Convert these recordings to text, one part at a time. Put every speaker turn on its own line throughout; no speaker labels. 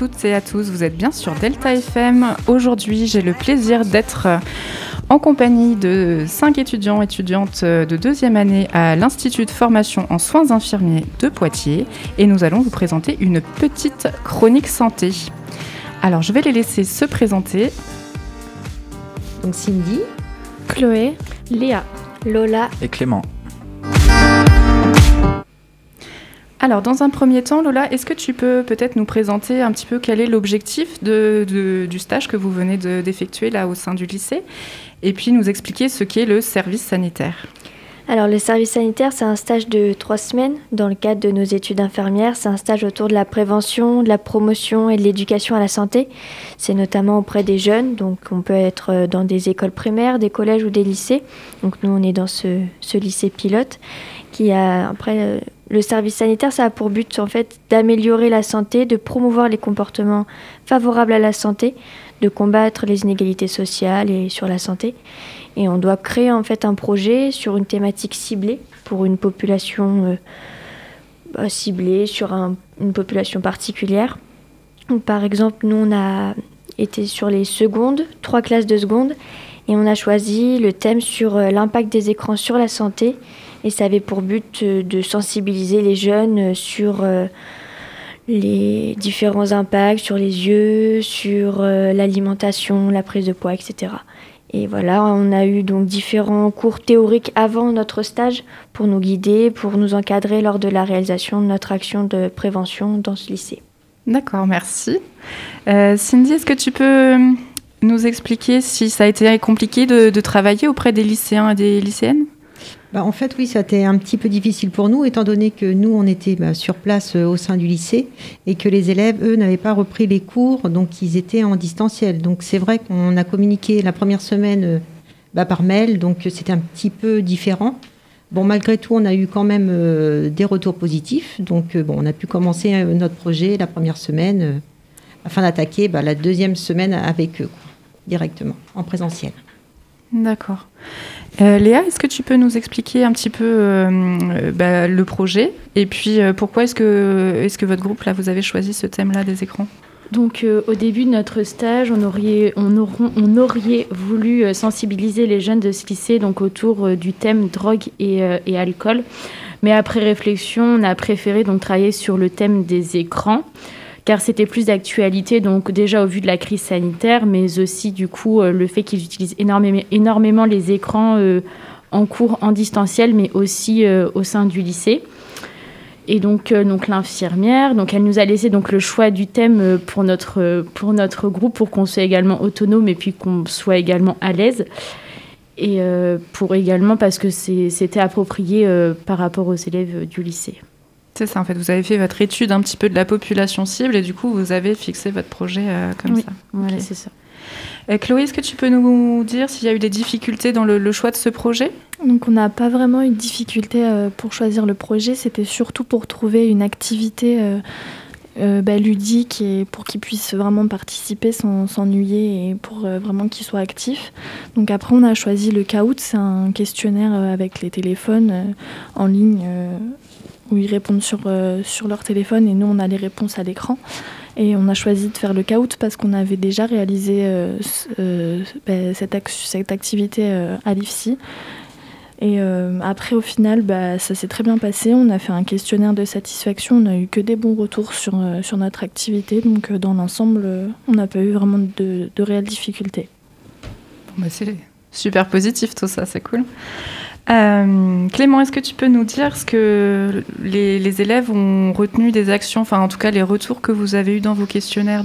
Toutes et à tous, vous êtes bien sur Delta FM. Aujourd'hui, j'ai le plaisir d'être en compagnie de cinq étudiants et étudiantes de deuxième année à l'Institut de formation en soins infirmiers de Poitiers et nous allons vous présenter une petite chronique santé. Alors, je vais les laisser se présenter.
Donc Cindy,
Chloé,
Léa,
Lola
et Clément.
Alors, dans un premier temps, Lola, est-ce que tu peux peut-être nous présenter un petit peu quel est l'objectif du stage que vous venez de- d'effectuer là au sein du lycée et puis nous expliquer ce qu'est le service sanitaire?
Alors le service sanitaire, c'est un stage de trois semaines dans le cadre de nos études infirmières. C'est un stage autour de la prévention, de la promotion et de l'éducation à la santé. C'est notamment auprès des jeunes, donc on peut être euh, dans des écoles primaires, des collèges ou des lycées. Donc nous, on est dans ce, ce lycée pilote qui a après euh, le service sanitaire, ça a pour but en fait d'améliorer la santé, de promouvoir les comportements favorables à la santé, de combattre les inégalités sociales et sur la santé. Et on doit créer en fait un projet sur une thématique ciblée pour une population euh, bah, ciblée sur un- une population particulière. Par exemple, nous on a été sur les secondes, trois classes de secondes, et on a choisi le thème sur euh, l'impact des écrans sur la santé. Et ça avait pour but euh, de sensibiliser les jeunes euh, sur euh, les différents impacts sur les yeux, sur l'alimentation, la prise de poids, etc. Et voilà, on a eu donc différents cours théoriques avant notre stage pour nous guider, pour nous encadrer lors de la réalisation de notre action de prévention dans ce lycée.
D'accord, merci. Cindy, est-ce que tu peux nous expliquer si ça a été compliqué de travailler auprès des lycéens et des lycéennes?
Bah, en fait, oui, ça a été un petit peu difficile pour nous, étant donné que nous, on était bah, sur place euh, au sein du lycée et que les élèves, eux, n'avaient pas repris les cours, donc ils étaient en distanciel. Donc c'est vrai qu'on a communiqué la première semaine euh, bah, par mail, donc euh, c'était un petit peu différent. Bon, malgré tout, on a eu quand même des retours positifs, donc bon, on a pu commencer notre projet la première semaine afin d'attaquer bah, la deuxième semaine avec eux, directement, en présentiel.
D'accord. Euh, Léa, est-ce que tu peux nous expliquer un petit peu euh, euh, bah, le projet et puis pourquoi est-ce que, est que votre groupe, là, vous avez choisi ce thème-là des écrans?
Donc au début de notre stage, on aurait, voulu sensibiliser les jeunes de ce lycée donc autour du thème drogue et, et alcool. Mais après réflexion, on a préféré donc travailler sur le thème des écrans car c'était plus d'actualité donc déjà au vu de la crise sanitaire, mais aussi du coup euh, le fait qu'ils utilisent énormément, les écrans euh, en cours en distanciel, mais aussi euh, au sein du lycée. Et donc, donc l'infirmière, donc elle nous a laissé donc le choix du thème pour notre, pour notre groupe, pour qu'on soit également autonome et puis qu'on soit également à l'aise. Et pour également parce que c'était approprié par rapport aux élèves du lycée.
C'est ça, en fait, vous avez fait votre étude un petit peu de la population cible et du coup, vous avez fixé votre projet euh, comme
Oui.
ça.
Voilà, c'est ça.
Euh, Chloé, est-ce que tu peux nous dire s'il y a eu des difficultés dans le, le choix de ce projet?
Donc on n'a pas vraiment eu de difficulté euh, pour choisir le projet, c'était surtout pour trouver une activité bah, ludique et pour qu'ils puissent vraiment participer sans s'ennuyer et pour vraiment qu'ils soient actifs. Donc après on a choisi le Kahoot, c'est un questionnaire avec les téléphones en ligne où ils répondent sur, euh, sur leur téléphone et nous on a les réponses à l'écran. Et on a choisi de faire le Kahoot parce qu'on avait déjà réalisé euh, ce- euh, bah, cette, ac- cette activité euh, à l'IFSI. Et euh, après, au final, bah, ça s'est très bien passé. On a fait un questionnaire de satisfaction. On n'a eu que des bons retours sur, euh, sur notre activité. Donc, euh, dans l'ensemble, euh, on n'a pas eu vraiment de, de réelles difficultés.
Bon, bah, C'est super positif tout ça, c'est cool. Euh, Clément, est-ce que tu peux nous dire ce que les, élèves ont retenu des actions, enfin en tout cas les retours que vous avez eus dans vos questionnaires.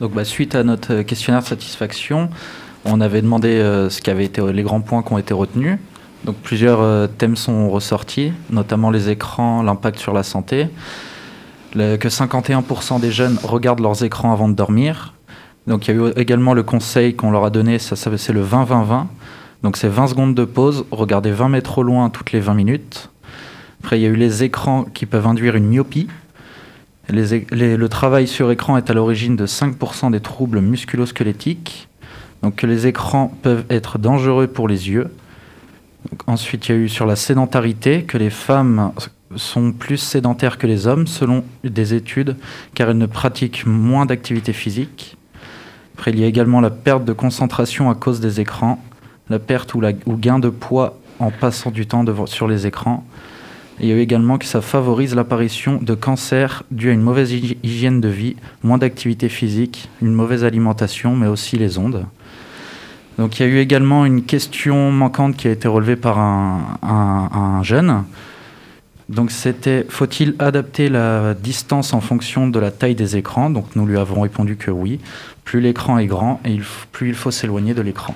Donc, bah, suite à notre questionnaire de satisfaction, on avait demandé euh, ce qui été les grands points qui ont été retenus. Donc, plusieurs euh, thèmes sont ressortis, notamment les écrans, l'impact sur la santé, que 51% des jeunes regardent leurs écrans avant de dormir. Donc, il y a eu également le conseil qu'on leur a donné, ça, c'est le 20-20-20. Donc, c'est 20 secondes de pause, regarder 20 mètres au loin toutes les 20 minutes. Après, il y a eu les écrans qui peuvent induire une myopie. Le travail sur écran est à l'origine de 5% des troubles musculo-squelettiques. Donc les écrans peuvent être dangereux pour les yeux. Ensuite, il y a eu sur la sédentarité que les femmes sont plus sédentaires que les hommes selon des études car elles ne pratiquent moins d'activité physique. Après, il y a également la perte de concentration à cause des écrans, la perte ou, gain de poids en passant du temps sur les écrans. Il y a eu également que ça favorise l'apparition de cancers dû à une mauvaise hygiène de vie, moins d'activité physique, une mauvaise alimentation, mais aussi les ondes. Donc il y a eu également une question manquante qui a été relevée par un, un, un jeune. Donc c'était faut-il adapter la distance en fonction de la taille des écrans? Donc nous lui avons répondu que oui. Plus l'écran est grand, et plus il faut s'éloigner de l'écran.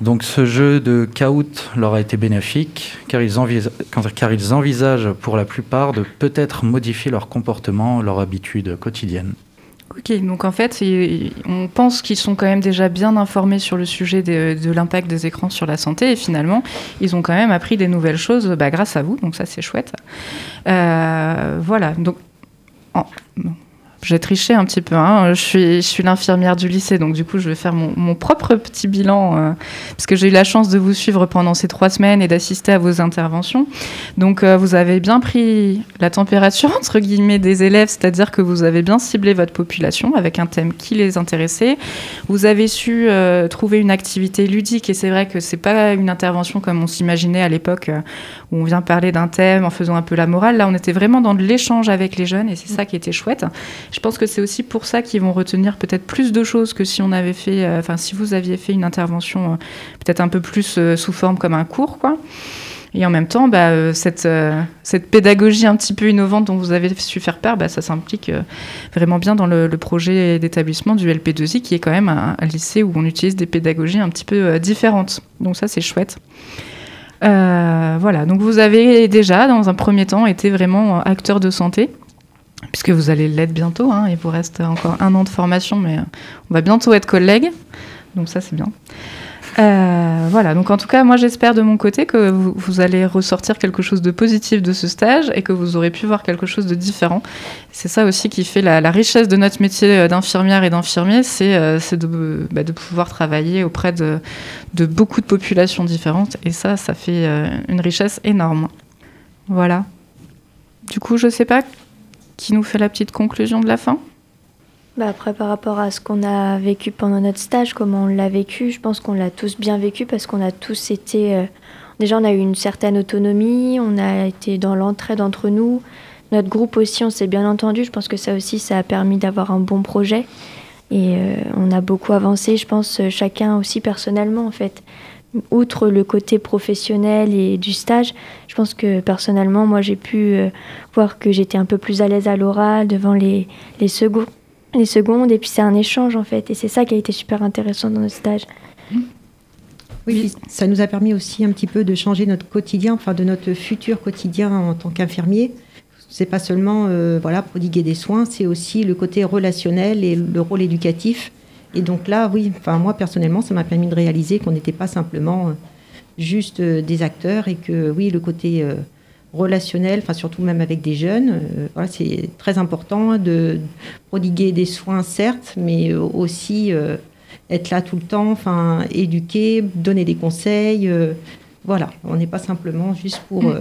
Donc ce jeu de Kahoot leur a été bénéfique car ils, car ils envisagent pour la plupart de peut-être modifier leur comportement, leur habitude quotidienne.
Ok, donc en fait, on pense qu'ils sont quand même déjà bien informés sur le sujet de, l'impact des écrans sur la santé et finalement, ils ont quand même appris des nouvelles choses bah, grâce à vous, donc ça c'est chouette. Euh, voilà, donc... J'ai triché un petit peu. Hein. Je suis, je suis l'infirmière du lycée, donc du coup, je vais faire mon, mon propre petit bilan, euh, puisque j'ai eu la chance de vous suivre pendant ces trois semaines et d'assister à vos interventions. Donc, euh, vous avez bien pris la température, entre guillemets, des élèves, c'est-à-dire que vous avez bien ciblé votre population avec un thème qui les intéressait. Vous avez su euh, trouver une activité ludique, et c'est vrai que c'est pas une intervention comme on s'imaginait à l'époque, où on vient parler d'un thème en faisant un peu la morale. Là, on était vraiment dans de l'échange avec les jeunes, et c'est ça qui était chouette. Je pense que c'est aussi pour ça qu'ils vont retenir peut-être plus de choses que si on avait fait, euh, enfin si vous aviez fait une intervention euh, peut-être un peu plus euh, sous forme comme un cours, quoi. Et en même temps, bah, cette, cette pédagogie un petit peu innovante dont vous avez su faire part, bah, ça s'implique vraiment bien dans le, projet d'établissement du LP2I, qui est quand même un, lycée où on utilise des pédagogies un petit peu différentes. Donc ça, c'est chouette. voilà, donc vous avez déjà, dans un premier temps, été vraiment acteur de santé puisque vous allez l'être bientôt. Hein, il vous reste encore un an de formation, mais on va bientôt être collègues. Donc ça, c'est bien. Euh, voilà, donc en tout cas, moi j'espère de mon côté que vous, allez ressortir quelque chose de positif de ce stage et que vous aurez pu voir quelque chose de différent. C'est ça aussi qui fait la, richesse de notre métier d'infirmière et d'infirmier, c'est euh, de, bah, de, pouvoir travailler auprès de, de, beaucoup de populations différentes et ça, ça fait euh, une richesse énorme. Voilà. Du coup, je sais pas qui nous fait la petite conclusion de la fin
bah après, par rapport à ce qu'on a vécu pendant notre stage, comment on l'a vécu, je pense qu'on l'a tous bien vécu parce qu'on a tous été. Euh, déjà, on a eu une certaine autonomie, on a été dans l'entraide entre nous. Notre groupe aussi, on s'est bien entendu. Je pense que ça aussi, ça a permis d'avoir un bon projet. Et euh, on a beaucoup avancé, je pense, chacun aussi personnellement, en fait. Outre le côté professionnel et du stage, je pense que personnellement, moi, j'ai pu euh, voir que j'étais un peu plus à l'aise à l'oral devant les, les seconds les secondes, et puis c'est un échange en fait, et c'est ça qui a été super intéressant dans notre stage.
Oui, ça nous a permis aussi un petit peu de changer notre quotidien, enfin de notre futur quotidien en tant qu'infirmier. C'est pas seulement euh, voilà prodiguer des soins, c'est aussi le côté relationnel et le rôle éducatif. Et donc là, oui, enfin moi personnellement, ça m'a permis de réaliser qu'on n'était pas simplement euh, juste euh, des acteurs et que oui, le côté euh, relationnel, enfin surtout même avec des jeunes. Voilà, c'est très important de prodiguer des soins, certes, mais aussi être là tout le temps, enfin éduquer, donner des conseils. Voilà, on n'est pas simplement juste pour mm.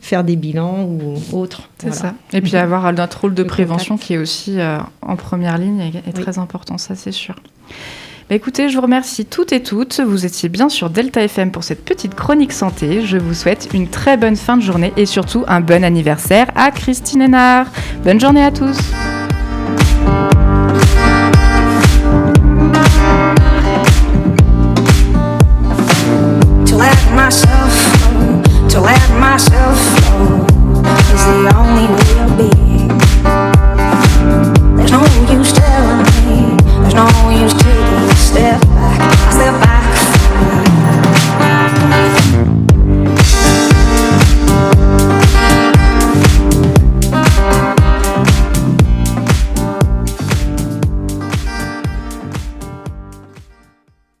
Faire des bilans ou autre.
C'est voilà. ça. Et puis avoir notre rôle de Le prévention contact. qui est aussi en première ligne oui. très important, ça c'est sûr. Bah écoutez, je vous remercie toutes et toutes. Vous étiez bien sur Delta FM pour cette petite chronique santé. Je vous souhaite une très bonne fin de journée et surtout un bon anniversaire à Christine Hénard. Bonne journée à tous. To let myself go is the only way.